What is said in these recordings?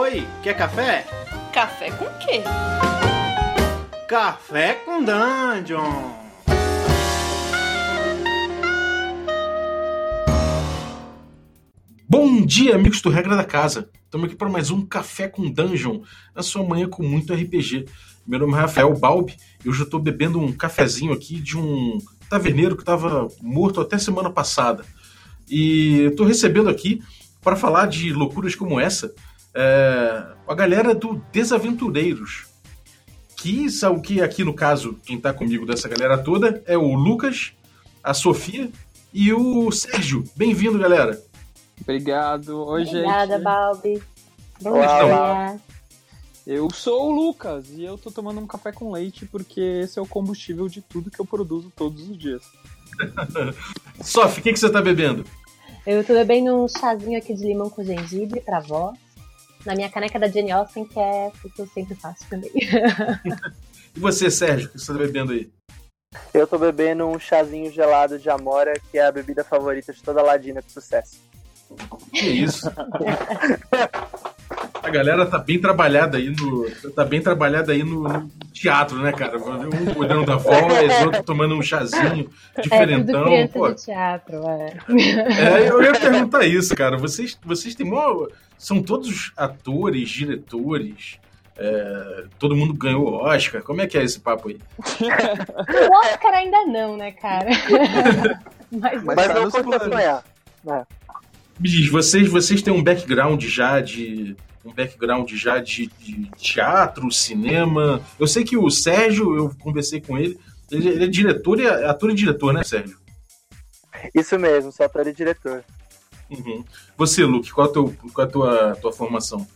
Oi, quer café? Café com quê? Café com Dungeon! Bom dia, amigos do Regra da Casa. Estamos aqui para mais um Café com Dungeon, na sua manhã com muito RPG. Meu nome é Rafael Balbi e hoje eu estou bebendo um cafezinho aqui de um taverneiro que estava morto até semana passada. E estou recebendo aqui para falar de loucuras como essa é, a galera do Desaventureiros. Que são que aqui no caso, quem está comigo dessa galera toda é o Lucas, a Sofia e o Sérgio. Bem-vindo, galera. Obrigado. Oi, Obrigada, gente. Balbi. Bom Olá. dia. Eu sou o Lucas e eu tô tomando um café com leite porque esse é o combustível de tudo que eu produzo todos os dias. Sof, o que, que você tá bebendo? Eu tô bebendo um chazinho aqui de limão com gengibre pra vó. Na minha caneca da Jenny Austin, que é o que eu sempre faço também. E você, Sérgio, o que você tá bebendo aí? Eu tô bebendo um chazinho gelado de Amora, que é a bebida favorita de toda ladina de sucesso. Que isso? A galera tá bem trabalhada aí no. Tá bem trabalhada aí no, no teatro, né, cara? Um cuidando da voz, outro tomando um chazinho É tudo diferentão. pô. de teatro, é. É, eu ia perguntar isso, cara. Vocês, vocês têm mó. São todos atores, diretores. é, todo mundo ganhou Oscar. Como é que é esse papo aí? O Oscar ainda não, né, cara? Mas, Mas Mas, não sonhar. Me diz, vocês, vocês têm um background já de. Um background já de, de teatro, cinema. Eu sei que o Sérgio, eu conversei com ele, ele, ele é diretor e é ator e diretor, né, Sérgio? Isso mesmo, sou ator e diretor. Uhum. Você, Luke, qual, é a teu- qual é a tua, tua formação?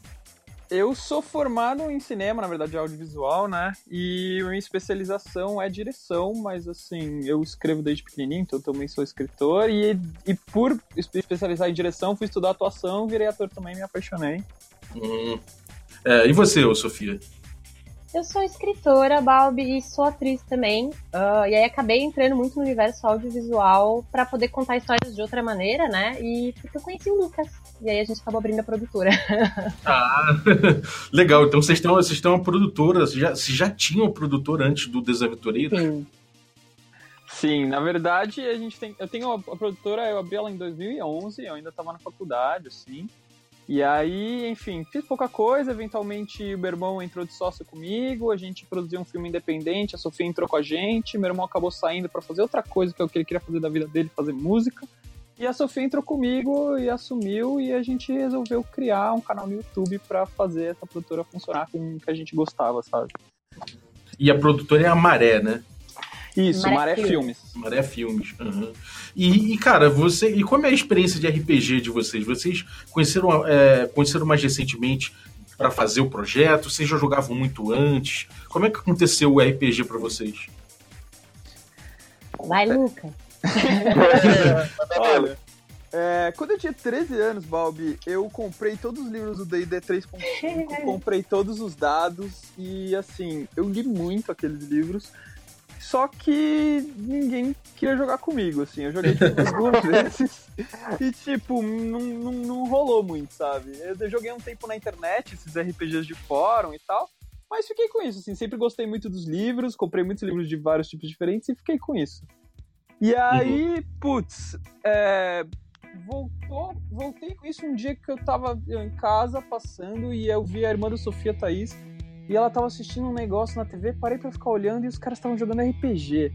Eu sou formado em cinema, na verdade, audiovisual, né? E minha especialização é direção, mas assim, eu escrevo desde pequenininho, então eu também sou escritor. E, e por espe- especializar em direção, fui estudar atuação, virei ator também, me apaixonei. Hum. É, e você, ô Sofia? eu sou escritora, Balbi, e sou atriz também. Ah, e aí acabei entrando muito no universo audiovisual pra poder contar histórias de outra maneira, né? E porque eu conheci o Lucas. E aí a gente acabou abrindo a produtora. Ah, legal. Então vocês estão, vocês estão uma produtora, vocês já, vocês já tinham produtora antes do Desaventureiro? Sim. Sim, na verdade, a gente tem. Eu tenho a, a produtora, eu abri ela em 2011, eu ainda tava na faculdade, assim. E aí, enfim, fiz pouca coisa. Eventualmente, o meu irmão entrou de sócio comigo, a gente produziu um filme independente, a Sofia entrou com a gente. Meu irmão acabou saindo pra fazer outra coisa que é o que ele queria fazer da vida dele, fazer música. E a Sofia entrou comigo e assumiu, e a gente resolveu criar um canal no YouTube pra fazer essa produtora funcionar com o que a gente gostava, sabe? E a produtora é a Maré, né? Isso, Maré Maré Filmes. Filmes. Maré Filmes. aham. E, e, cara, você. E como é a experiência de RPG de vocês? Vocês conheceram, é, conheceram mais recentemente para fazer o projeto? Vocês já jogavam muito antes? Como é que aconteceu o RPG para vocês? Vai, Lucas. Olha, é, quando eu tinha 13 anos, Balbi, eu comprei todos os livros do D&D 3.5, comprei todos os dados e, assim, eu li muito aqueles livros, só que ninguém queria jogar comigo, assim, eu joguei tipo, duas vezes e, tipo, não, não, não rolou muito, sabe? Eu joguei um tempo na internet, esses RPGs de fórum e tal, mas fiquei com isso, assim, sempre gostei muito dos livros, comprei muitos livros de vários tipos diferentes e fiquei com isso. E aí, putz, é, voltou, voltei com isso um dia que eu tava em casa passando e eu vi a irmã da Sofia Thaís e ela tava assistindo um negócio na TV, parei pra ficar olhando e os caras estavam jogando RPG.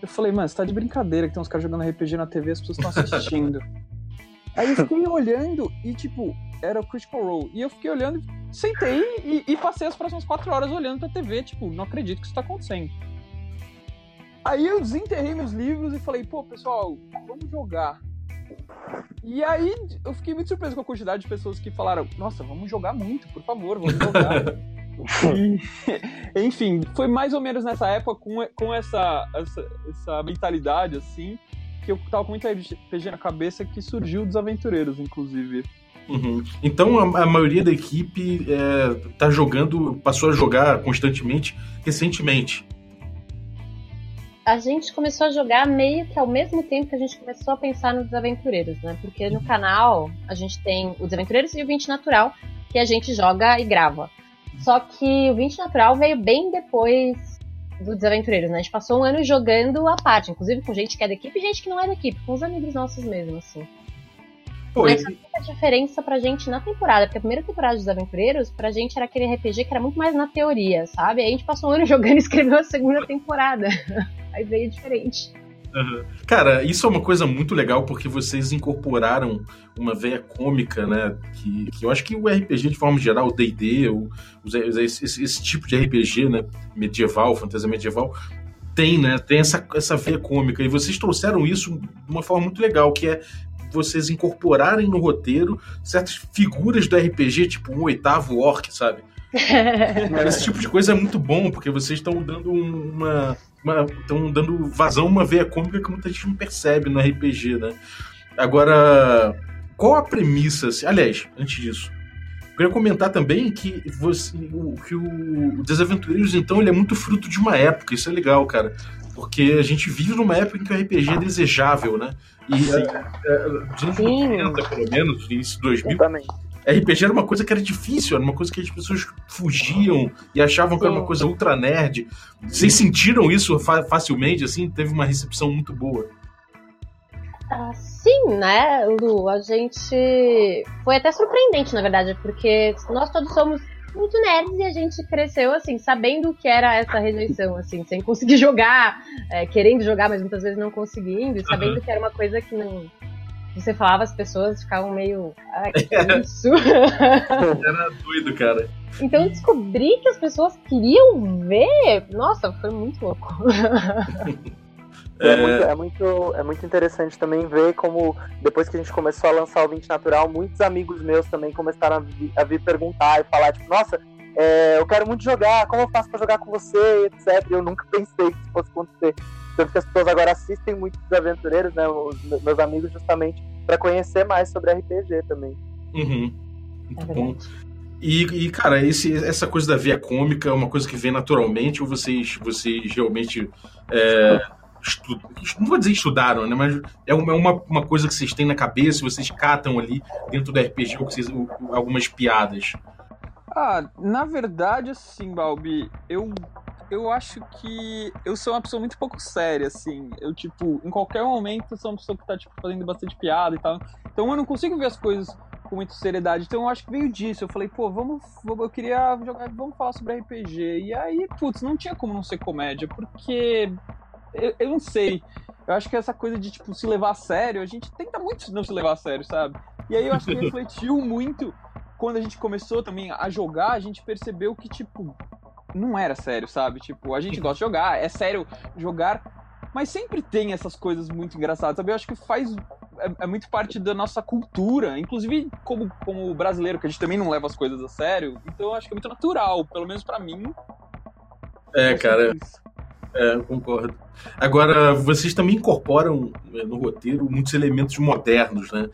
Eu falei, mano, você tá de brincadeira que tem uns caras jogando RPG na TV as pessoas estão assistindo. Aí eu fiquei olhando e, tipo, era o Critical Role. E eu fiquei olhando, sentei e, e passei as próximas quatro horas olhando pra TV, tipo, não acredito que isso tá acontecendo. Aí eu desenterrei meus livros e falei, pô, pessoal, vamos jogar. E aí eu fiquei muito surpreso com a quantidade de pessoas que falaram, nossa, vamos jogar muito, por favor, vamos jogar. E, enfim, foi mais ou menos nessa época, com, com essa, essa, essa mentalidade, assim, que eu tava com muito RPG na cabeça que surgiu dos aventureiros, inclusive. Uhum. Então a, a maioria da equipe é, tá jogando, passou a jogar constantemente recentemente. A gente começou a jogar meio que ao mesmo tempo que a gente começou a pensar nos Desaventureiros, né? Porque no canal a gente tem o Desaventureiros e o 20 Natural, que a gente joga e grava. Só que o 20 Natural veio bem depois do Desaventureiros, né? A gente passou um ano jogando a parte, inclusive com gente que é da equipe e gente que não é da equipe, com os amigos nossos mesmo, assim. Pô, Mas a diferença pra gente na temporada, porque a primeira temporada dos Aventureiros, pra gente era aquele RPG que era muito mais na teoria, sabe? Aí a gente passou um ano jogando e escreveu a segunda temporada. Aí veio diferente. Cara, isso é uma coisa muito legal porque vocês incorporaram uma veia cômica, né? Que, que eu acho que o RPG, de forma geral, o DD, esse, esse- tipo de RPG, né? Medieval, fantasia medieval, tem, né? Tem essa, essa veia cômica. E vocês trouxeram isso de uma forma muito legal, que é vocês incorporarem no roteiro certas figuras do RPG, tipo um oitavo orc, sabe? Esse tipo de coisa é muito bom, porque vocês estão dando um- uma. Estão dando vazão a uma veia cômica que muita gente não percebe no RPG, né? Agora, qual a premissa? assim- Aliás, antes disso, eu queria comentar também que, você, o, que o Desaventureiros, então, ele é muito fruto de uma época, isso é legal, cara. Porque a gente vive numa época em que o RPG é desejável, né? E Sim. é, é, Sim. 90, pelo menos, início de 2000, Exatamente. RPG era uma coisa que era difícil, era uma coisa que as pessoas fugiam e achavam que era uma coisa ultra nerd. Vocês sentiram isso fa- facilmente, assim? Teve uma recepção muito boa. Ah, sim, né, Lu? A gente. Foi até surpreendente, na verdade, porque nós todos somos muito nerds e a gente cresceu, assim, sabendo o que era essa rejeição, assim, sem conseguir jogar, é, querendo jogar, mas muitas vezes não conseguindo, e sabendo que era uma coisa que não. Você falava, as pessoas ficavam meio. Ai, que é isso? Era doido, cara. então descobri que as pessoas queriam ver. Nossa, foi muito louco. É, muito, é, muito, é muito interessante também ver como, depois que a gente começou a lançar o 20 Natural, muitos amigos meus também começaram a vir, a vir perguntar e falar, tipo, nossa, é, eu quero muito jogar, como eu faço pra jogar com você, etc. E eu nunca pensei que isso fosse acontecer. Tanto que as pessoas agora assistem muito dos aventureiros, né, os me- meus amigos, justamente para conhecer mais sobre RPG também. Uhum. É Muito bom. verdade. E, e, cara, esse, essa coisa da via cômica é uma coisa que vem naturalmente ou vocês, vocês realmente. É, estu- não vou dizer estudaram, né? Mas é uma, é uma, coisa que vocês têm na cabeça e vocês catam ali dentro do RPG ou vocês- algumas piadas. Ah, na verdade, assim, Balbi, eu, eu acho que eu sou uma pessoa muito pouco séria, assim. Eu, tipo, em qualquer momento eu sou uma pessoa que tá, tipo, fazendo bastante piada e tal. Então eu não consigo ver as coisas com muita seriedade. Então eu acho que veio disso. Eu falei, pô, vamos. vamos- Eu queria jogar, vamos falar sobre RPG. E aí, putz, não tinha como não ser comédia, porque. Eu, eu não sei. Eu acho que essa coisa de, tipo, se levar a sério, a gente tenta muito não se levar a sério, sabe? E aí eu acho que refletiu muito quando a gente começou também a jogar, a gente percebeu que, tipo, não era sério, sabe? Tipo, a gente gosta de jogar, é sério jogar, mas sempre tem essas coisas muito engraçadas, sabe? Eu acho que faz. É, é muito parte da nossa cultura, inclusive como, como brasileiro, que a gente também não leva as coisas a sério, então eu acho que é muito natural, pelo menos pra mim. É, cara, é, eu concordo. Agora, vocês também incorporam é, no roteiro muitos elementos modernos, né?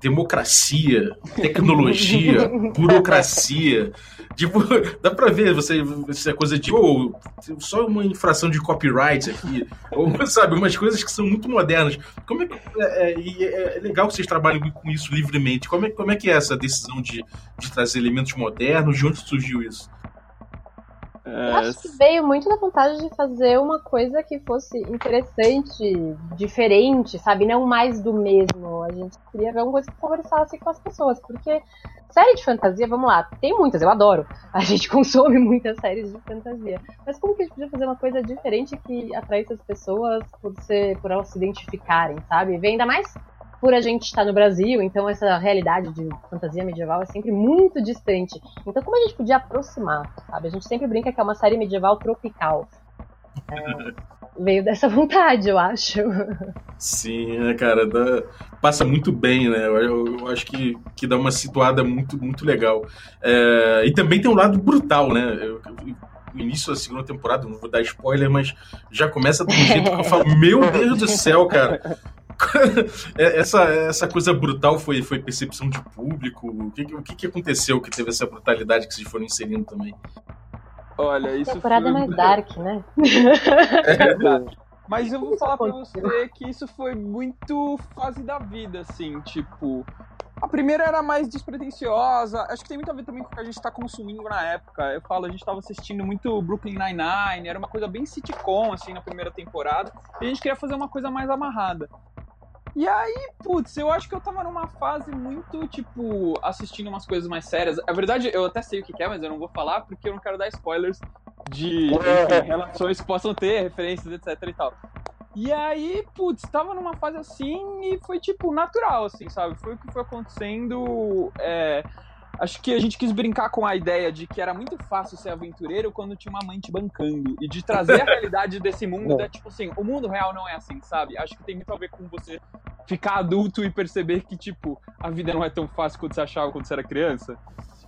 Democracia, tecnologia, burocracia. Tipo, dá pra ver você, essa coisa de oh, só uma infração de copyright aqui, ou sabe, umas coisas que são muito modernas. Como é que é, é, é- é legal que vocês trabalhem com isso livremente? Como é, como é que é essa decisão de, de trazer elementos modernos? De onde surgiu isso? Eu É, acho que veio muito da vontade de fazer uma coisa que fosse interessante, diferente, sabe? Não mais do mesmo. A gente queria ver uma coisa que conversasse com as pessoas. Porque série de fantasia, vamos lá, tem muitas, eu adoro. A gente consome muitas séries de fantasia. Mas como que a gente podia fazer uma coisa diferente que atraísse as pessoas por, ser, por elas se identificarem, sabe? Vem ainda mais por a gente estar no Brasil, então essa realidade de fantasia medieval é sempre muito distante. Então, como a gente podia aproximar, sabe? A gente sempre brinca que é uma série medieval tropical. É, veio dessa vontade, eu acho. Sim, né, cara, dá- passa muito bem, né? Eu, eu- eu acho que, que dá uma situada muito, muito legal. É, e também tem um lado brutal, né? Eu- o início da segunda temporada, não vou dar spoiler, mas já começa de um jeito que eu falo, meu Deus do céu, cara. É, essa, essa coisa brutal foi, foi percepção de público? O que, o que, que aconteceu que teve essa brutalidade que vocês foram inserindo também? olha, A isso temporada foi... é mais dark, né? Mas eu vou falar pra você que isso foi muito fase da vida, assim, tipo. A primeira era mais despretensiosa, acho que tem muito a ver também com o que a gente tá consumindo na época. Eu falo, a gente tava assistindo muito Brooklyn Nine-Nine, era uma coisa bem sitcom, assim, na primeira temporada, e a gente queria fazer uma coisa mais amarrada. E aí, putz, eu acho que eu tava numa fase muito, tipo, assistindo umas coisas mais sérias. A verdade, eu até sei o que é, mas eu não vou falar porque eu não quero dar spoilers de enfim, relações que possam ter, referências, etc e tal. E aí, putz, tava numa fase assim e foi, tipo, natural, assim, sabe? Foi o que foi acontecendo. É, acho que a gente quis brincar com a ideia de que era muito fácil ser aventureiro quando tinha uma mãe te bancando. E de trazer a realidade desse mundo, é, tipo assim, o mundo real não é assim, sabe? Acho que tem muito a ver com você ficar adulto e perceber que, tipo, a vida não é tão fácil quanto você achava quando você era criança.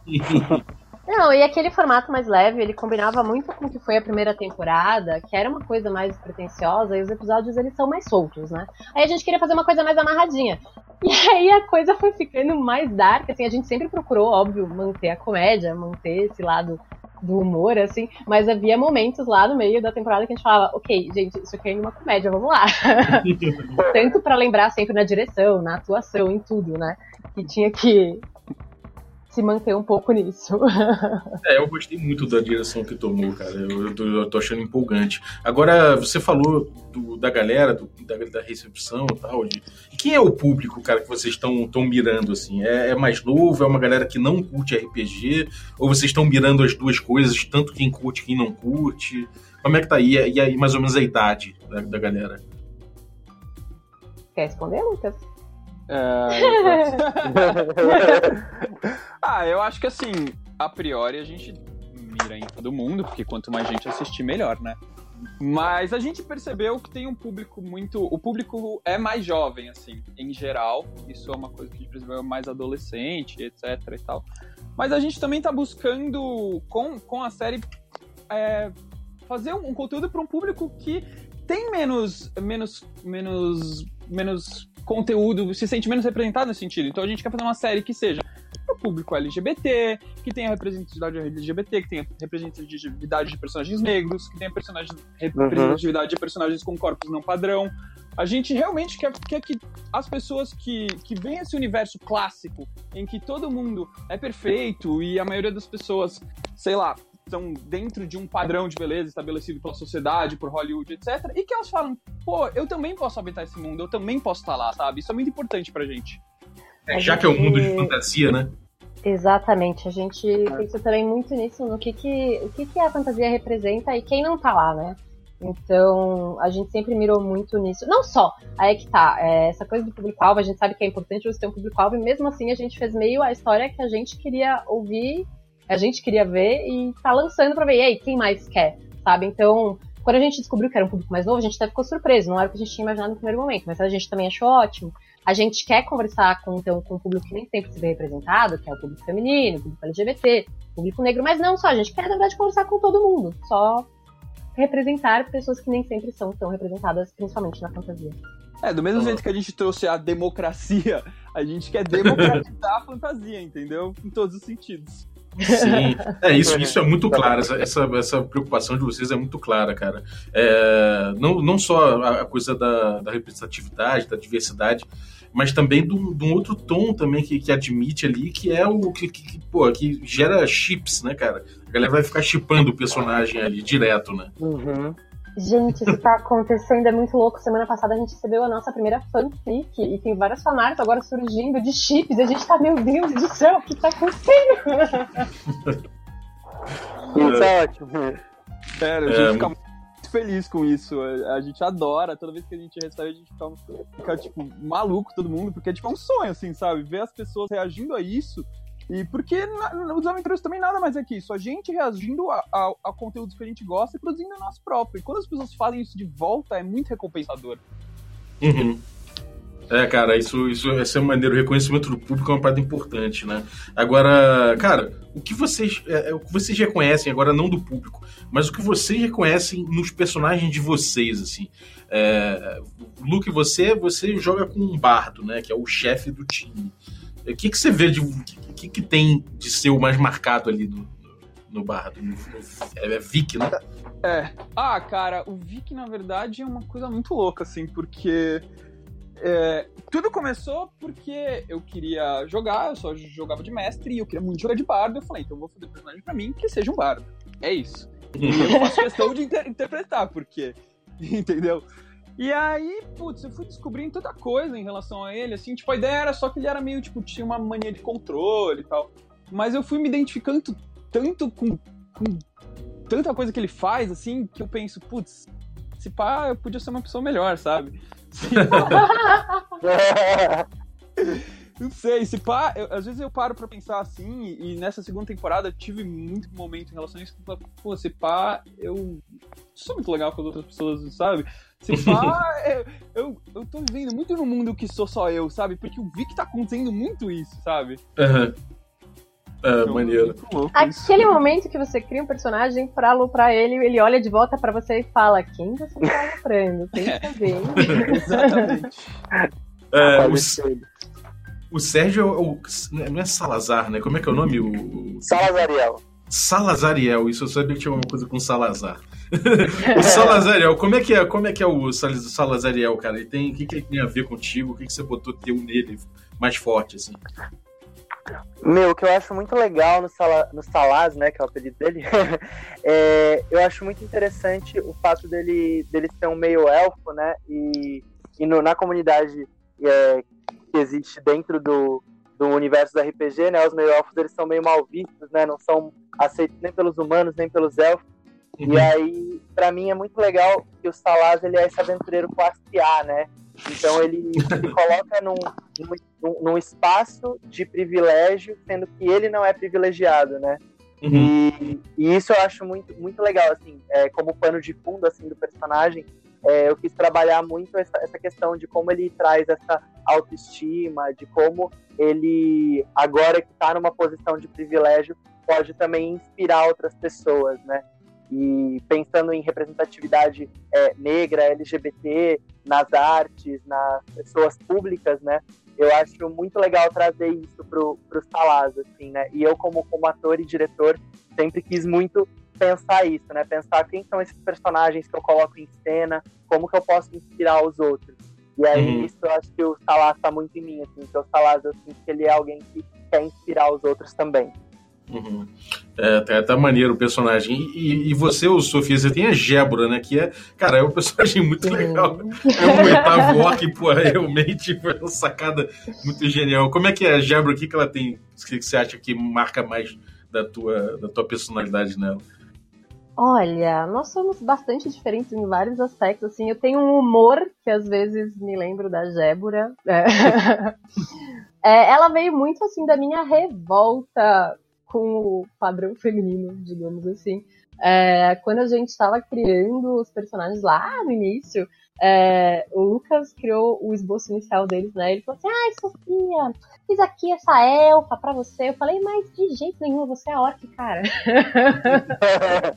Não, e aquele formato mais leve, ele combinava muito com o que foi a primeira temporada, que era uma coisa mais pretensiosa, e os episódios eles são mais soltos, né? Aí a gente queria fazer uma coisa mais amarradinha. E aí a coisa foi ficando mais dark, assim, a gente sempre procurou, óbvio, manter a comédia, manter esse lado do humor, assim, mas havia momentos lá no meio da temporada que a gente falava, ok, gente, isso aqui é uma comédia, vamos lá. Tanto para lembrar sempre na direção, na atuação, em tudo, né? Que tinha que se manter um pouco nisso. é, eu gostei muito da direção que tomou, cara. Eu, eu, tô, eu tô achando empolgante. Agora, você falou do, da galera, do, da, da, recepção e tal. De, quem é o público, cara, que vocês estão mirando, assim? É, é, mais novo? É uma galera que não curte RPG? Ou vocês estão mirando as duas coisas, tanto quem curte quem não curte? Como é que tá aí? E aí, mais ou menos, a idade da, da galera? Quer responder, Lucas? É... ah, eu acho que assim, a priori a gente mira em todo mundo, porque quanto mais gente assistir, melhor, né? Mas a gente percebeu que tem um público muito. O público é mais jovem, assim, em geral. Isso é uma coisa que a gente percebeu mais adolescente, etc e tal. Mas a gente também tá buscando, com, com a série, é, fazer um, um conteúdo para um público que tem menos, menos, menos, menos conteúdo, se sente menos representado nesse sentido. Então a gente quer fazer uma série que seja para o público LGBT, que tenha representatividade LGBT, que tenha representatividade de personagens negros, que tenha representatividade de personagens com corpos não padrão. A gente realmente quer, quer que as pessoas que, que veem esse universo clássico, em que todo mundo é perfeito e a maioria das pessoas, sei lá, estão dentro de um padrão de beleza estabelecido pela sociedade, por Hollywood, etc. E que elas falam, pô, eu também posso habitar esse mundo, eu também posso estar lá, sabe? Isso é muito importante pra gente. É, já que é um mundo de fantasia, né? Exatamente, a gente pensa também muito nisso, no que, que, o que, que a fantasia representa e quem não tá lá, né? Então, a gente sempre mirou muito nisso. Não só, aí é que tá, é, essa coisa do público-alvo, a gente sabe que é importante você ter um público-alvo, e mesmo assim a gente fez meio a história que a gente queria ouvir a gente queria ver e tá lançando pra ver, e aí, quem mais quer, sabe? Então, quando a gente descobriu que era um público mais novo, a gente até ficou surpreso, não era o que a gente tinha imaginado no primeiro momento, mas a gente também achou ótimo. A gente quer conversar com, então, com um público que nem sempre se vê representado, que é o público feminino, o público LGBT, o público negro, mas não só, a gente quer, na verdade, conversar com todo mundo, só representar pessoas que nem sempre são tão representadas, principalmente na fantasia. É, do mesmo jeito que a gente trouxe a democracia, a gente quer democratizar a fantasia, entendeu? Em todos os sentidos. Sim, é isso, isso é muito claro. Essa, essa, essa preocupação de vocês é muito clara, cara. É, não, não só a coisa da, da representatividade, da diversidade, mas também de um outro tom também que, que admite ali, que é o que, que, que, pô, que gera chips, né, cara? A galera vai ficar chipando o personagem ali direto, né? Uhum. Gente, isso tá acontecendo, é muito louco. Semana passada a gente recebeu a nossa primeira fanfic e tem várias fanarts agora surgindo de chips. E a gente tá, meu Deus do céu, o que tá acontecendo? isso é ótimo. Sério, a gente é, fica muito feliz com isso. A gente adora. Toda vez que a gente recebe, a gente fica, fica tipo, maluco todo mundo, porque tipo, é tipo um sonho, assim, sabe? Ver as pessoas reagindo a isso e porque os aventureiros também nada mais é que isso. A gente reagindo a, a, a, conteúdos que a gente gosta e produzindo o nosso próprio. E quando as pessoas fazem isso de volta, é muito recompensador. Uhum. É, cara, isso, isso, essa é maneira. O reconhecimento do público é uma parte importante, né? Agora, cara, o que vocês, é, é, o que vocês reconhecem, agora não do público, mas o que vocês reconhecem nos personagens de vocês, assim. É, Luke, você, você joga com um bardo, né? Que é o chefe do time. O que, que você vê de que, que tem de ser o mais marcado ali no, no Bardo? É, é Vic, né? É. Ah, cara, o Vic, na verdade, é uma coisa muito louca, assim, porque é, tudo começou porque eu queria jogar, eu só jogava de mestre e eu queria muito jogar de bardo. Eu falei, então eu vou fazer um personagem pra mim que seja um bardo. É isso. E eu faço questão de inter interpretar, porque. Entendeu? E aí, putz, eu fui descobrindo tanta coisa em relação a ele, assim, tipo, a ideia era só que ele era meio, tipo, tinha uma mania de controle e tal. Mas eu fui me identificando tanto com, com tanta coisa que ele faz, assim, que eu penso, putz, se pá, eu podia ser uma pessoa melhor, sabe? Não sei, se pá, eu, às vezes eu paro pra pensar assim, e, nessa segunda temporada eu tive muito momento em relação a isso, que pô, se pá, eu sou muito legal com as outras pessoas, sabe? Se pá, eu, eu, eu tô vivendo muito no mundo que sou só eu, sabe? Porque eu vi que tá acontecendo muito isso, sabe? Aham. Uhum. É, então, maneiro. Aquele momento que você cria um personagem pra aloprar ele, ele olha de volta pra você e fala: Quem você tá aloprando? Tem que saber. Exatamente. É, o, o Sérgio é o, não é Salazar, né? Como é que é o nome? O... Salazariel. Salazariel, isso eu sabia que tinha alguma coisa com Salazar. O Salazariel, como é que é, como é, que é o Salazariel, cara? Ele tem, o que, que ele tem a ver contigo? O que, que você botou teu nele mais forte, assim? Meu, o que eu acho muito legal no, Sala, no Salaz, né, que é o apelido dele, é, eu acho muito interessante o fato dele, dele ser um meio elfo, né, e, e no, na comunidade é, que existe dentro do, do universo do RPG, né, os meio elfos eles são meio mal vistos, né, não são aceitos nem pelos humanos nem pelos elfos, uhum. e aí, para mim é muito legal que o Salaz, ele é esse aventureiro classe A, né, então ele se coloca num, num, num, espaço de privilégio, sendo que ele não é privilegiado, né? Uhum. E, e, isso eu acho muito, muito legal, assim, é, como pano de fundo assim do personagem. É, eu quis trabalhar muito essa, essa questão de como ele traz essa autoestima, de como ele, agora que está numa posição de privilégio, pode também inspirar outras pessoas, né? E pensando em representatividade é, negra, LGBT, nas artes, nas pessoas públicas, né? Eu acho muito legal trazer isso pro, pro Salaz, assim, né? E eu, como, como ator e diretor, sempre quis muito pensar isso, né? Pensar quem são esses personagens que eu coloco em cena, como que eu posso inspirar os outros. E aí, uhum. isso eu acho que o Salaz está muito em mim, assim, que o Salaz, eu sinto que ele é alguém que quer inspirar os outros também. Uhum. É, tá, tá, maneiro o personagem. E, e, você, o Sofia, você tem a Gébora, né? Que é, cara, é um personagem muito legal. É um oitavo orc, pô, realmente foi uma sacada muito genial. Como é que é a Gébora? O que, que ela tem? O que você acha que marca mais da tua, da tua personalidade nela? Olha, nós somos bastante diferentes em vários aspectos. Assim, eu tenho um humor que às vezes me lembro da Gébora. É. é, ela veio muito assim da minha revolta com o padrão feminino, digamos assim. É, quando a gente estava criando os personagens lá no início, é, o Lucas criou o esboço inicial deles, né? Ele falou assim: Ai, Sofia, fiz aqui essa elfa pra você. Eu falei, mas de jeito nenhum, você é orc, cara.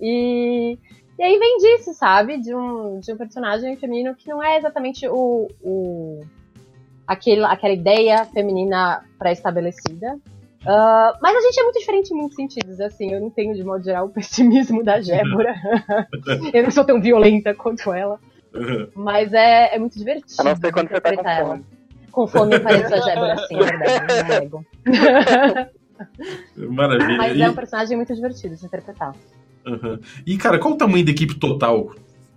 e, e aí vem disso, sabe? De um, de um personagem feminino que não é exatamente o, o aquele, aquela ideia feminina pré-estabelecida, Uh, mas a gente é muito diferente em muitos sentidos, assim, eu não tenho de modo geral o pessimismo da Gébora. eu não sou tão violenta quanto ela. Mas é, é muito divertido. A não ser quando você tá com ela. fome. Com fome parece a Gébora, assim, é verdade, não Maravilha. Mas é um personagem muito divertido de interpretar. Uhum. E, cara, qual o tamanho da equipe total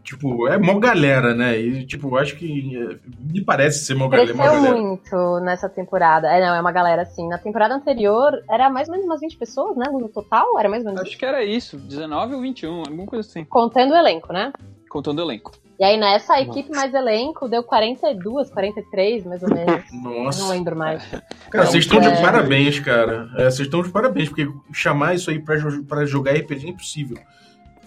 Tipo, é mó galera, né? E, tipo, acho que é, me parece ser mó, Cresceu galera. muito nessa temporada. É, não, é uma galera assim. Na temporada anterior era mais ou menos umas 20 pessoas, né? No total? Era mais ou menos Acho que era isso, 19 ou 21, alguma coisa assim. Contando o elenco, né? Contando o elenco. E aí nessa equipe mais elenco deu 42, 43, mais ou menos. Nossa. Não lembro mais. Cara, vocês estão de é. parabéns, cara. É, vocês estão de parabéns, porque chamar isso aí pra, pra jogar RPG é impossível.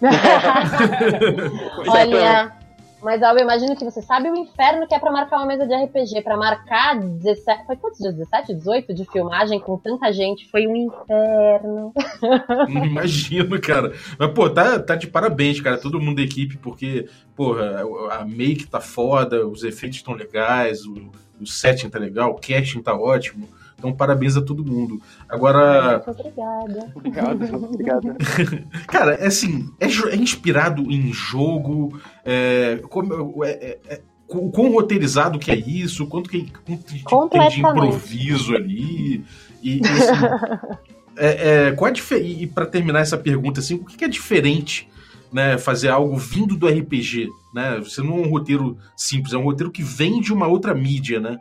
Olha, mas eu imagino que você sabe o inferno que é pra marcar uma mesa de RPG. Pra marcar 17. Foi quantos dias? 17, 18 de filmagem com tanta gente? Foi um inferno. Imagino, cara. Mas, pô, tá, tá de parabéns, cara. Todo mundo da equipe, porque, porra, a make tá foda, os efeitos estão legais, o, o setting tá legal, o casting tá ótimo. Então, parabéns a todo mundo. Agora. Muito obrigada. Obrigado, obrigado. Cara, é assim, é, é inspirado em jogo. É, como, é, é, é, o quão roteirizado que é isso, quanto que, quanto que tem de improviso ali. E, e assim, é, é, qual a e para terminar essa pergunta, assim, o que é diferente né, fazer algo vindo do RPG? Né? Você não é um roteiro simples, é um roteiro que vem de uma outra mídia, né?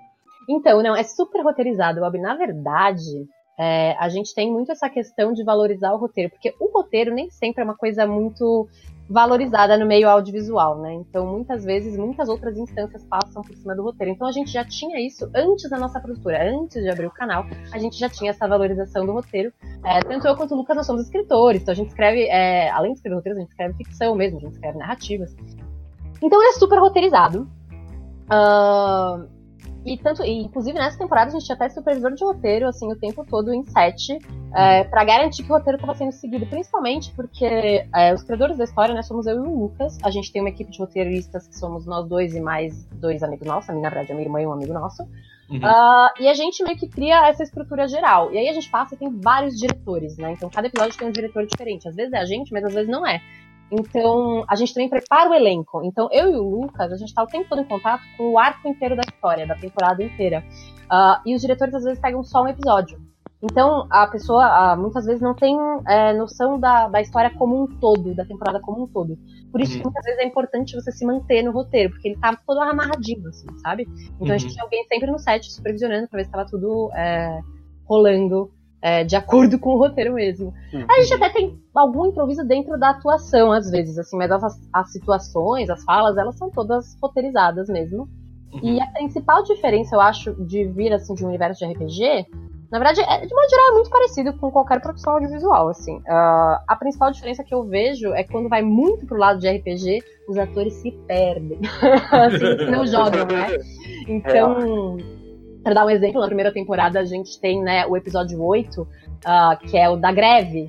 Então, não, é super roteirizado, Bob. Na verdade, é, a gente tem muito essa questão de valorizar o roteiro, porque o roteiro nem sempre é uma coisa muito valorizada no meio audiovisual, né? Então, muitas vezes, muitas outras instâncias passam por cima do roteiro. Então, a gente já tinha isso antes da nossa produtora, antes de abrir o canal, a gente já tinha essa valorização do roteiro. É, tanto eu quanto o Lucas, nós somos escritores, então a gente escreve, é, além de escrever roteiros, a gente escreve ficção mesmo, a gente escreve narrativas. Então, é super roteirizado. Uh, e tanto, e, inclusive nessa temporada a gente tinha até supervisor de roteiro, assim, o tempo todo em set, é, para garantir que o roteiro estava sendo seguido, principalmente porque é, os criadores da história, né, somos eu e o Lucas. A gente tem uma equipe de roteiristas que somos nós dois e mais dois amigos nossos, na verdade a minha irmã e um amigo nosso. Uhum. Uh, e a gente meio que cria essa estrutura geral. E aí a gente passa e tem vários diretores, né? Então cada episódio tem um diretor diferente. Às vezes é a gente, mas às vezes não é. Então, a gente também prepara o elenco. Então, eu e o Lucas, a gente está o tempo todo em contato com o arco inteiro da história, da temporada inteira. Uh, e os diretores, às vezes, pegam só um episódio. Então, a pessoa, uh, muitas vezes, não tem é, noção da, da história como um todo, da temporada como um todo. Por isso uhum. que, muitas vezes, é importante você se manter no roteiro, porque ele tá todo amarradinho, assim, sabe? Então, uhum. a gente tinha alguém sempre no set supervisionando pra ver se estava tudo é, rolando é, de acordo com o roteiro mesmo. Uhum. A gente até tem algum improviso dentro da atuação, às vezes, assim, mas as, as situações, as falas, elas são todas roteirizadas mesmo. Uhum. E a principal diferença, eu acho, de vir, assim, de um universo de RPG, na verdade, é, de modo geral, é muito parecido com qualquer produção audiovisual, assim. Uh, a principal diferença que eu vejo é quando vai muito pro lado de RPG, os atores se perdem. assim, não jogam, né? Então... Para dar um exemplo, na primeira temporada a gente tem né, o episódio 8, uh, ah, que é o da greve,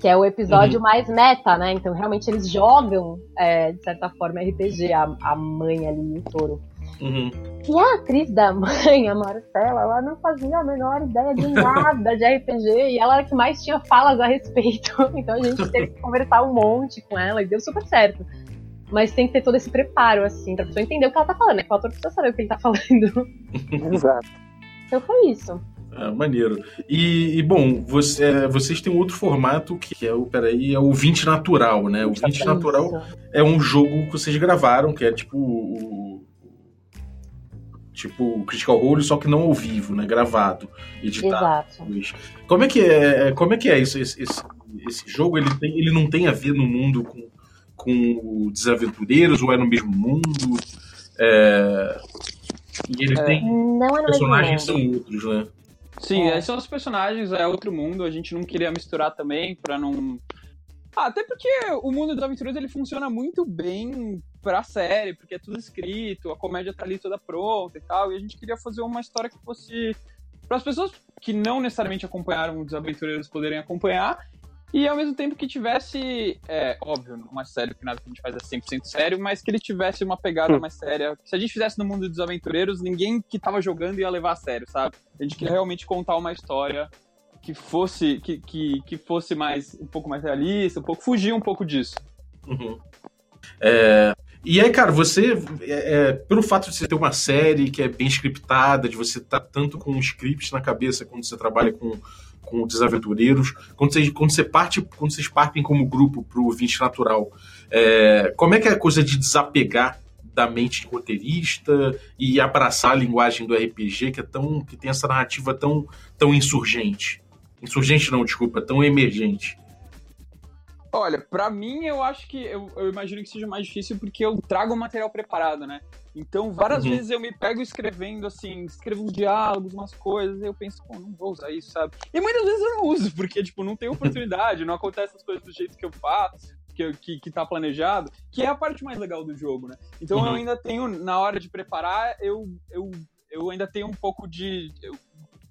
que é o episódio uhum. mais meta, né? Então realmente eles jogam, é, de certa forma, RPG, a, a mãe ali, o touro. Uhum. E a atriz da mãe, a Marcela, ela não fazia a menor ideia de nada de RPG e ela era a que mais tinha falas a respeito. Então a gente teve que conversar um monte com ela e deu super certo. Mas tem que ter todo esse preparo, assim, pra pessoa entender o que ela tá falando, né? O autor precisa saber o que ele tá falando. Exato. Então foi isso. Ah, maneiro. E, e bom, você, é, vocês têm outro formato que é o, peraí, é o 20 Natural, né? O 20 Natural é um jogo que vocês gravaram, que é tipo o, tipo o Critical Role, só que não ao vivo, né? Gravado, editado. Exato. Como é que é, como é que é isso? Esse, esse, esse jogo ele, tem, ele não tem a ver no mundo com com os Desaventureiros ou é no mesmo mundo? É... E ele é, tem não é personagens são outros, né? Sim, é. são os personagens, é outro mundo, a gente não queria misturar também para não. Ah, até porque o mundo dos aventureiros ele funciona muito bem pra série, porque é tudo escrito, a comédia tá ali toda pronta e tal, e a gente queria fazer uma história que fosse para as pessoas que não necessariamente acompanharam os aventureiros poderem acompanhar e ao mesmo tempo que tivesse, é, óbvio, uma série que nada que a gente faz é 100% sério, mas que ele tivesse uma pegada hum. mais séria. Se a gente fizesse no mundo dos aventureiros, ninguém que tava jogando ia levar a sério, sabe? A gente queria realmente contar uma história que fosse que, que, que fosse mais um pouco mais realista, um pouco fugir um pouco disso. Uhum. É, e aí, cara, você, é, é, pelo fato de você ter uma série que é bem scriptada, de você estar tá tanto com um script na cabeça quando você trabalha com com os aventureiros, quando vocês, quando você parte, quando vocês partem como grupo para o 20 natural, é, como é que é a coisa de desapegar da mente de roteirista e abraçar a linguagem do RPG que é tão que tem essa narrativa tão tão insurgente. Insurgente não, desculpa, tão emergente. Olha, para mim eu acho que eu, eu, imagino que seja mais difícil porque eu trago o material preparado, né? Então, várias uhum. vezes eu me pego escrevendo assim, escrevo uns diálogos, umas coisas, e eu penso, pô, não vou usar isso, sabe? E muitas vezes eu não uso, porque, tipo, não tem oportunidade, não acontece as coisas do jeito que eu faço, que, que, que tá planejado, que é a parte mais legal do jogo, né? Então uhum. eu ainda tenho, na hora de preparar, eu, eu, eu ainda tenho um pouco de.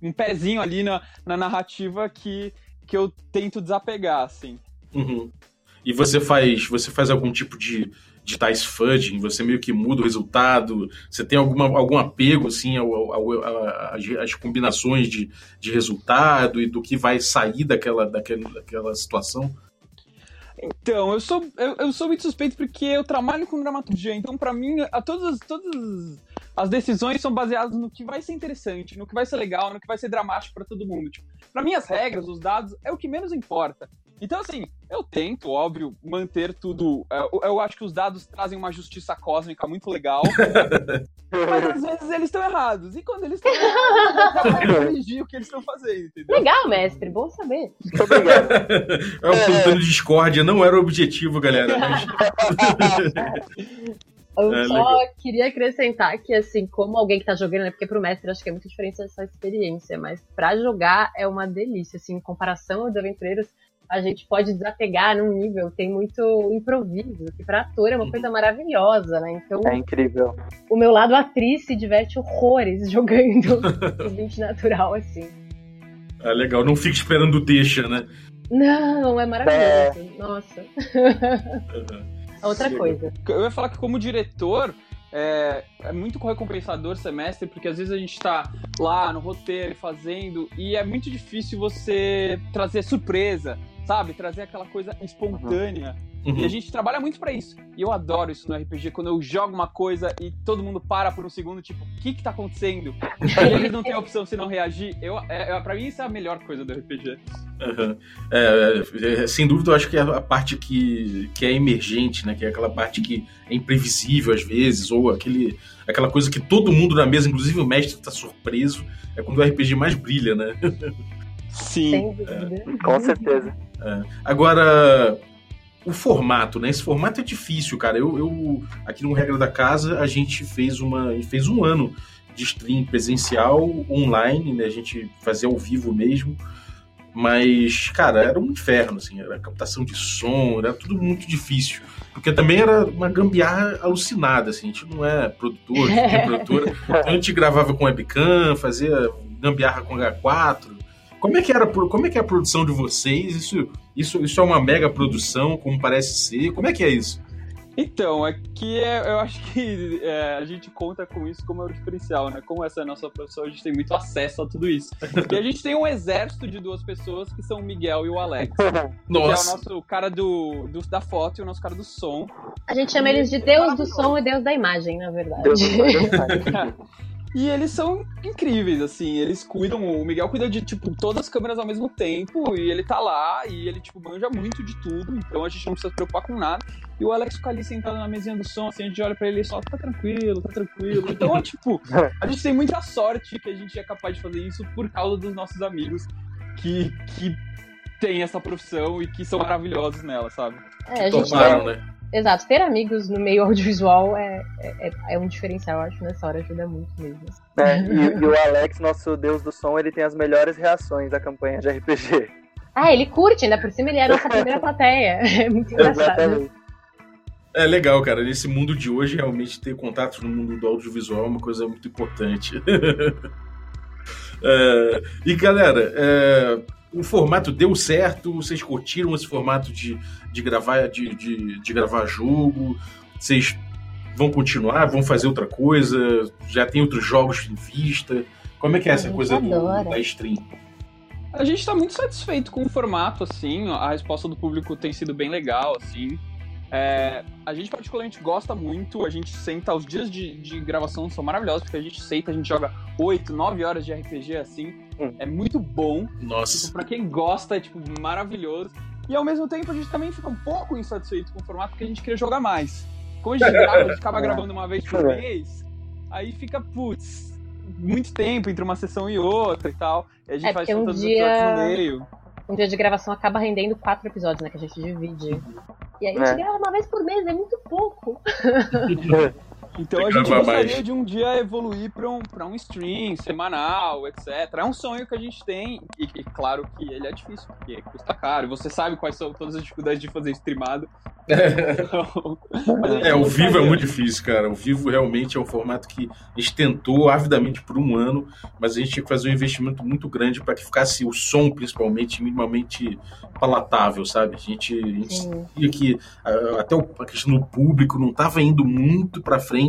um pezinho ali na, na narrativa que, que eu tento desapegar, assim. Uhum. E você faz, você faz algum tipo de de dice fudging, você meio que muda o resultado, você tem alguma, algum apego assim ao, ao, ao, às combinações de, de resultado e do que vai sair daquela, daquela, daquela situação? Então, eu sou, eu, eu, sou muito suspeito porque eu trabalho com dramaturgia, então para mim, a todas, todas as decisões são baseadas no que vai ser interessante, no que vai ser legal, no que vai ser dramático para todo mundo. Tipo, para mim, as regras, os dados, é o que menos importa. Então, assim, eu tento, óbvio, manter tudo. É, eu, eu acho que os dados trazem uma justiça cósmica muito legal. mas às vezes eles estão errados. E quando eles estão errados, eu corrigir o que eles estão fazendo, entendeu? Legal, mestre, bom saber. Muito obrigado. É o plantão de discórdia, não era o objetivo, galera. Mas... Eu é, só legal. queria acrescentar que, assim, como alguém que tá jogando, né? Porque pro mestre acho que é muito diferente essa experiência, mas pra jogar é uma delícia, assim, em comparação aos aventureiros, a gente pode desapegar num nível, tem muito improviso, que para ator é uma coisa maravilhosa, né? Então, é incrível. O meu lado atriz se diverte horrores jogando o 20 natural, assim. É legal, não fique esperando deixa, né? Não, é maravilhoso. É... Nossa. Uhum. Outra Sim. coisa. Eu ia falar que como diretor, é, é, muito recompensador semestre, porque às vezes a gente está lá no roteiro fazendo e é muito difícil você trazer surpresa sabe? Trazer aquela coisa espontânea. Uhum. E a gente trabalha muito para isso. E eu adoro isso no RPG, quando eu jogo uma coisa e todo mundo para por um segundo, tipo, o que que tá acontecendo? e eles não têm opção se não reagir. Eu, é, é, pra mim, isso é a melhor coisa do RPG. Uhum. É, é, sem dúvida, eu acho que é a parte que, que é emergente, né? Que é aquela parte que é imprevisível às vezes, ou aquele, aquela coisa que todo mundo na mesa, inclusive o mestre, tá surpreso. É quando o RPG mais brilha, né? Sim. É. Com certeza. É. Agora, o formato, né? Esse formato é difícil, cara. Eu, eu, aqui no Regra da Casa, a gente fez uma fez um ano de stream presencial, online, né? A gente fazia ao vivo mesmo. Mas, cara, era um inferno, assim, era captação de som, era tudo muito difícil. Porque também era uma gambiarra alucinada, assim, a gente não é produtor, a gente é produtora. Então a gente gravava com webcam, fazia gambiarra com H4, como é que era, como é que é a produção de vocês? Isso, isso, isso é uma mega produção, como parece ser? Como é que é isso? Então, é que é, eu acho que é, a gente conta com isso como é o diferencial, né? Como essa é a nossa profissão, a gente tem muito acesso a tudo isso. e a gente tem um exército de duas pessoas que são o Miguel e o Alex. Nossa. Que é o nosso cara do, do, da foto e o nosso cara do som. A gente chama eles de Deus do som e Deus da imagem, na verdade. Deus do som. E eles são incríveis, assim. Eles cuidam. O Miguel cuida de, tipo, todas as câmeras ao mesmo tempo. E ele tá lá. E ele, tipo, manja muito de tudo. Então a gente não precisa se preocupar com nada. E o Alex fica ali sentado na mesinha do som, assim. A gente olha pra ele e só, tá tranquilo, tá tranquilo. Então, é, tipo, a gente tem muita sorte que a gente é capaz de fazer isso por causa dos nossos amigos que, que têm essa profissão e que são maravilhosos nela, sabe? É, a gente Tomaram, tem... né? Exato, ter amigos no meio audiovisual é, é, é, um diferencial, eu acho, nessa hora ajuda muito mesmo. É, e, e, o Alex, nosso deus do som, ele tem as melhores reações da campanha de RPG. Ah, ele curte, ainda por cima ele é a nossa primeira plateia. É muito engraçado. Exatamente. É legal, cara. Nesse mundo de hoje, realmente ter contatos no mundo do audiovisual é uma coisa muito importante. é, e galera, é, o formato deu certo? Vocês curtiram esse formato de, de, gravar, de, de, de gravar jogo? Vocês vão continuar? Vão fazer outra coisa? Já tem outros jogos em vista? Como é que é essa coisa do, da stream? A gente está muito satisfeito com o formato, assim. A resposta do público tem sido bem legal, assim. É, a gente particularmente gosta muito, a gente senta, os dias de, de, gravação são maravilhosos, porque a gente senta, a gente joga 8, 9 horas de RPG assim, hum. é muito bom. Nossa. Tipo, pra quem gosta, é tipo, maravilhoso. E ao mesmo tempo a gente também fica um pouco insatisfeito com o formato, porque a gente queria jogar mais. Como a gente grava, a gente acaba gravando uma vez por mês, aí fica, putz, muito tempo entre uma sessão e outra e tal. E a gente é faz um dia... no meio um dia de gravação acaba rendendo quatro episódios, né? Que a gente divide. E aí a gente é. grava uma vez por mês, é muito pouco. Então a gente gostaria mais. de um dia evoluir para um, pra um stream semanal, etc. É um sonho que a gente tem, e, e, claro que ele é difícil, porque custa caro. Você sabe quais são todas as dificuldades de fazer streamado. Então, é, o vivo é muito difícil, cara. O vivo realmente é um formato que a gente tentou avidamente por um ano, mas a gente tinha que fazer um investimento muito grande para que ficasse o som, principalmente, minimamente palatável, sabe? A gente, a gente via que até a questão do público não estava indo muito para frente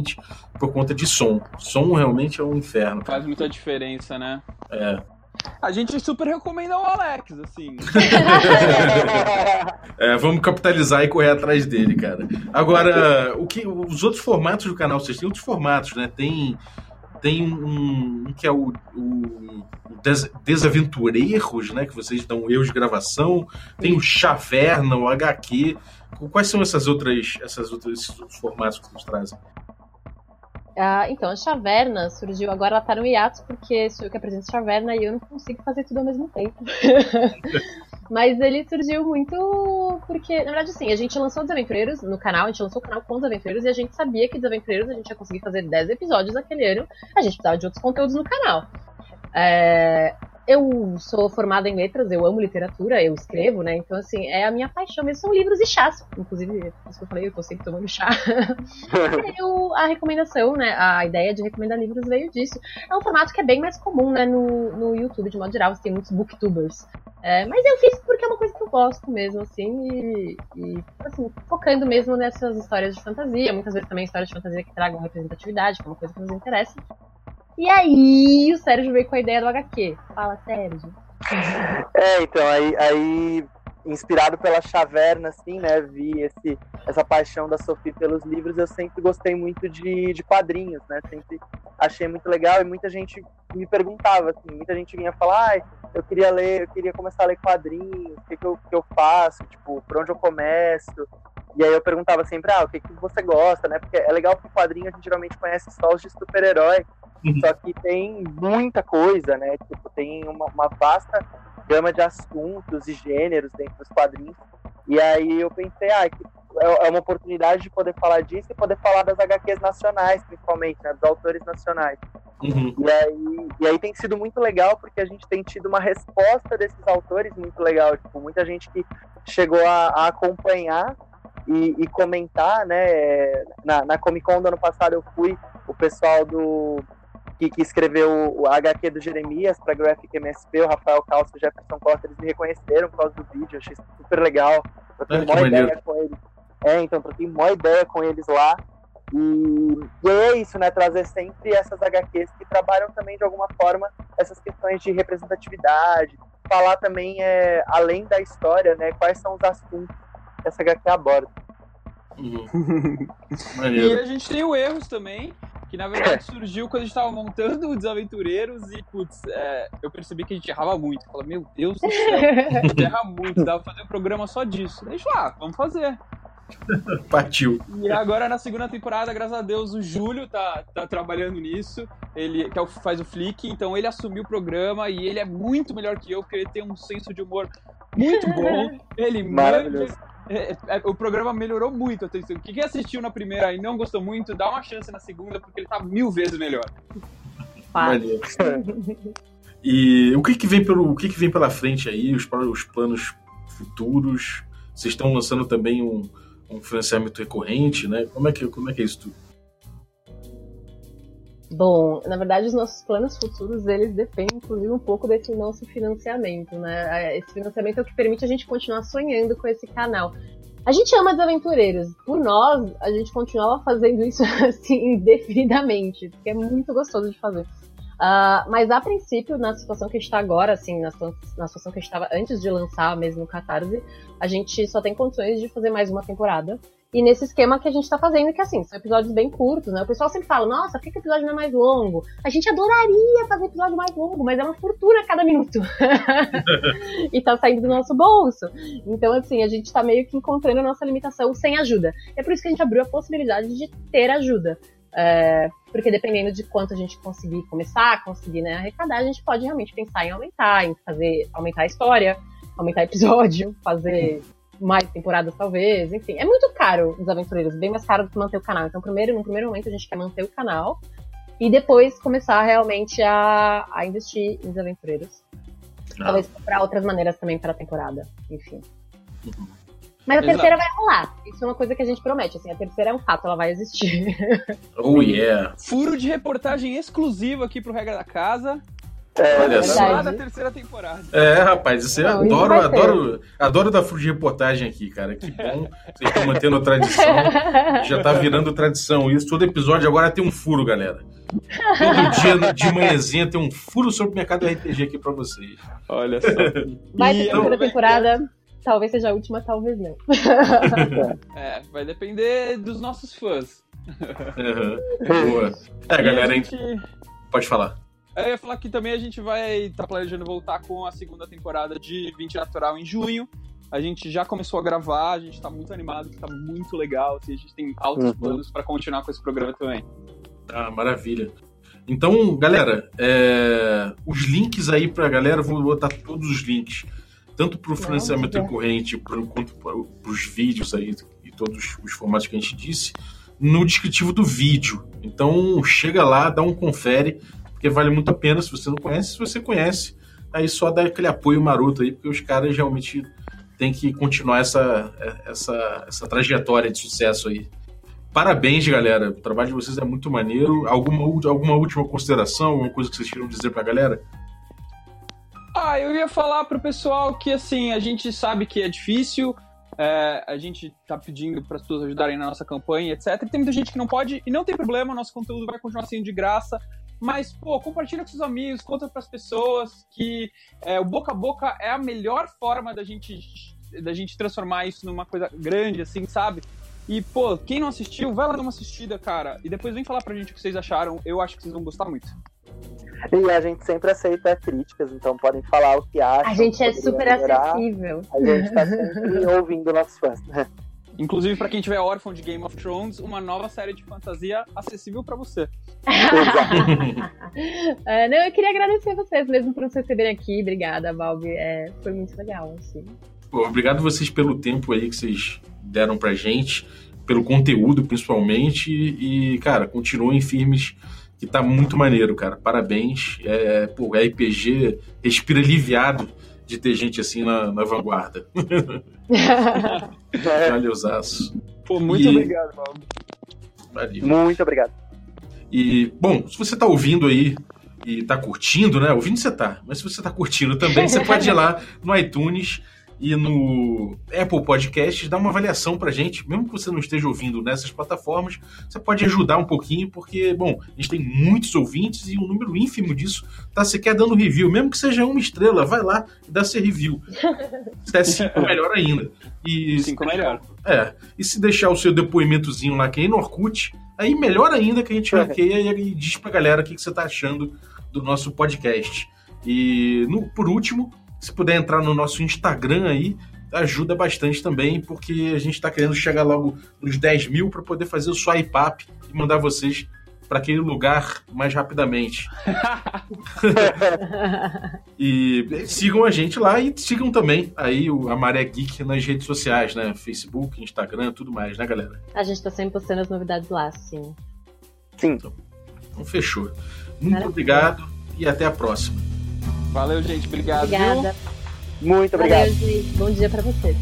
por conta de som. Som realmente é um inferno. Faz muita diferença, né? É. A gente super recomenda o Alex, assim. é, vamos capitalizar e correr atrás dele, cara. Agora, o que, os outros formatos do canal, vocês têm outros formatos, né? Tem, tem um, um que é o, o Des, Desaventureiros, né? Que vocês dão erros de gravação. Tem o Chaverna, o HQ. Quais são essas outras, essas outras, esses outros formatos que vocês trazem? Ah, então, a Chaverna surgiu agora, ela tá no hiatus, porque sou eu que apresento Chaverna e eu não consigo fazer tudo ao mesmo tempo. Mas ele surgiu muito porque, na verdade, assim, a gente lançou Desaventureiros no canal, a gente lançou o canal com Desaventureiros e a gente sabia que Desaventureiros a gente ia conseguir fazer 10 episódios naquele ano, a gente precisava de outros conteúdos no canal. É, eu sou formada em letras, eu amo literatura, eu escrevo, né? Então, assim, é a minha paixão mesmo, são livros e chás. Inclusive, isso que eu falei, eu tô sempre tomando chá. eu, a recomendação, né? A ideia de recomendar livros veio disso. É um formato que é bem mais comum, né? No, no YouTube, de modo geral, você tem muitos booktubers. É, mas eu fiz porque é uma coisa que eu gosto mesmo, assim, e, e, assim, focando mesmo nessas histórias de fantasia, muitas vezes também histórias de fantasia que tragam representatividade, que é uma coisa que nos interessa. E aí o Sérgio veio com a ideia do HQ. Fala, Sérgio. É, então, aí, aí inspirado pela Chaverna, assim, né? Vi esse, essa paixão da Sophie pelos livros. Eu sempre gostei muito de, de quadrinhos, né? Sempre achei muito legal e muita gente me perguntava, assim, muita gente vinha falar, ah, eu queria ler, eu queria começar a ler quadrinhos, o que, que, eu, que eu faço, tipo, por onde eu começo? E aí eu perguntava sempre, ah, o que, que você gosta, né? Porque é legal que quadrinho a gente geralmente conhece só os de super-herói, Uhum. Só que tem muita coisa, né? Tipo, tem uma, uma vasta gama de assuntos e gêneros dentro dos quadrinhos. E aí eu pensei, ah, que é, é uma oportunidade de poder falar disso e poder falar das HQs nacionais, principalmente, né, dos autores nacionais. Uhum. E, aí, e aí tem sido muito legal porque a gente tem tido uma resposta desses autores muito legal. Tipo, muita gente que chegou a, a acompanhar e, e, comentar, né? Na, na Comic Con do ano passado eu fui, o pessoal do que, que escreveu o HQ do Jeremias para Graphic MSP, o Rafael Calço e o Jefferson Costa, eles me reconheceram por causa do vídeo, achei super legal. Eu tenho uma ideia com eles. É, então troquei uma ideia com eles lá. E, e é isso, né? Trazer sempre essas HQs que trabalham também de alguma forma essas questões de representatividade, falar também, é, além da história, né? Quais são os assuntos que essa HQ aborda. Uhum. e a gente tem o Erros também, que na verdade surgiu quando a gente tava montando o Desaventureiros e, putz, é, eu percebi que a gente errava muito. Falei, meu Deus do céu, a gente erra muito, dá pra fazer um programa só disso. Deixa lá, vamos fazer. Partiu. E agora na segunda temporada, graças a Deus, o Júlio tá, tá trabalhando nisso. Ele que é o, faz o Flick, então ele assumiu o programa e ele é muito melhor que eu, porque ele tem um senso de humor muito bom. Ele manja é, é, o programa melhorou muito. Atenção. Quem assistiu na primeira e não gostou muito, dá uma chance na segunda, porque ele tá mil vezes melhor. e o que, que vem pelo o que, que vem pela frente aí, os, os planos futuros? Vocês estão lançando também um, um financiamento recorrente, né? Como é que, como é, que é isso tudo? Bom, na verdade, os nossos planos futuros, eles dependem, inclusive, um pouco desse nosso financiamento, né? Esse financiamento é o que permite a gente continuar sonhando com esse canal. A gente ama Desaventureiros. Por nós, a gente continuava fazendo isso, assim, indefinidamente, porque é muito gostoso de fazer. Uh, mas a princípio, na situação que a gente está agora, assim, na, na situação que a gente estava antes de lançar mesmo o Catarse, a gente só tem condições de fazer mais uma temporada. E nesse esquema que a gente tá fazendo, que assim, são episódios bem curtos, né? O pessoal sempre fala, nossa, por que, que o episódio não é mais longo? A gente adoraria fazer episódio mais longo, mas é uma fortuna a cada minuto. e tá saindo do nosso bolso. Então, assim, a gente tá meio que encontrando a nossa limitação sem ajuda. É por isso que a gente abriu a possibilidade de ter ajuda. É, porque dependendo de quanto a gente conseguir começar, conseguir né, arrecadar, a gente pode realmente pensar em aumentar, em fazer aumentar a história, aumentar episódio, fazer mais temporadas, talvez, enfim. É muito caro os aventureiros, bem mais caro do que manter o canal. Então, primeiro, no primeiro momento, a gente quer manter o canal e depois começar realmente a, a investir em aventureiros. Ah. Talvez para outras maneiras também para a temporada, enfim. Mas a Exato. terceira vai rolar. Isso é uma coisa que a gente promete. Assim, a terceira é um fato, ela vai existir. Oh, yeah. Furo de reportagem exclusivo aqui pro Regra da Casa. É, Olha só. da terceira temporada. É, rapaz, isso eu Não, adoro, isso adoro, adoro dar furo de reportagem aqui, cara. Que bom. Vocês estão mantendo a tradição. Já tá virando tradição isso. Todo episódio agora tem um furo, galera. Todo dia de manhãzinha tem um furo sobre o mercado RPG aqui pra vocês. Olha só. Vai ter terceira temporada. Talvez seja a última, talvez não. é, vai depender dos nossos fãs. Uhum. Boa. É, galera, gente... pode falar. Eu ia falar que também a gente vai estar tá planejando voltar com a segunda temporada de 20 Natural em junho. A gente já começou a gravar, a gente tá muito animado, que tá muito legal. Assim, a gente tem altos uhum. planos para continuar com esse programa também. Ah, maravilha. Então, galera, é... os links aí pra galera, vou botar todos os links, tanto pro financiamento recorrente quanto para os vídeos aí e todos os formatos que a gente disse, no descritivo do vídeo. Então, chega lá, dá um confere, porque vale muito a pena se você não conhece. Se você conhece, aí só dá aquele apoio maroto aí, porque os caras realmente têm que continuar essa, essa, essa trajetória de sucesso aí. Parabéns, galera. O trabalho de vocês é muito maneiro. Alguma, alguma última consideração, alguma coisa que vocês queiram dizer pra galera? Ah, eu ia falar pro pessoal que, assim, a gente sabe que é difícil, é, a gente tá pedindo para as pessoas ajudarem na nossa campanha, etc. Tem muita gente que não pode, e não tem problema, nosso conteúdo vai continuar sendo de graça. Mas, pô, compartilha com seus amigos, conta para as pessoas que é, o boca a boca é a melhor forma da gente, da gente transformar isso numa coisa grande, assim, sabe? E, pô, quem não assistiu, vai lá dar uma assistida, cara. E depois vem falar pra gente o que vocês acharam. Eu acho que vocês vão gostar muito. E a gente sempre aceita críticas, então podem falar o que acham. A gente é super melhorar. acessível. A gente tá sempre ouvindo nossos fãs, né? Inclusive, para quem tiver órfão de Game of Thrones, uma nova série de fantasia acessível para você. é, não, eu queria agradecer a vocês mesmo por nos receberem aqui. Obrigada, Balbi. É, foi muito legal, assim. Pô, obrigado vocês pelo tempo aí que vocês deram pra gente, pelo conteúdo principalmente. E, cara, continuem firmes que tá muito maneiro, cara. Parabéns. É, pô, RPG respira aliviado de ter gente assim na, na vanguarda. Valeuzaço. Pô, muito e... obrigado, Mauro. Valeu. Muito obrigado. E, bom, se você tá ouvindo aí e tá curtindo, né? Ouvindo você tá, mas se você tá curtindo também, você pode ir lá no iTunes e no Apple Podcasts dá uma avaliação pra gente, mesmo que você não esteja ouvindo nessas plataformas, você pode ajudar um pouquinho, porque, bom, a gente tem muitos ouvintes e um número ínfimo disso tá sequer dando review, mesmo que seja uma estrela, vai lá e dá seu review. Se é cinco, melhor ainda. E, cinco melhor. É, e se deixar o seu depoimentozinho lá, que é no Orkut, aí melhor ainda que a gente ranqueia e diz pra galera o que, que você tá achando do nosso podcast. E, no, por último, se puder entrar no nosso Instagram aí, ajuda bastante também, porque a gente está querendo chegar logo nos 10 mil para poder fazer o swipe up e mandar vocês para aquele lugar mais rapidamente. e sigam a gente lá e sigam também aí o, a Maré Geek nas redes sociais, né? Facebook, Instagram, tudo mais, né, galera? A gente está sempre postando as novidades lá, sim. Sim. Então, então fechou. Muito Maravilha. obrigado e até a próxima. Valeu, gente. Obrigado. Obrigada. Viu? Muito obrigado. Valeu, gente. Bom dia para vocês.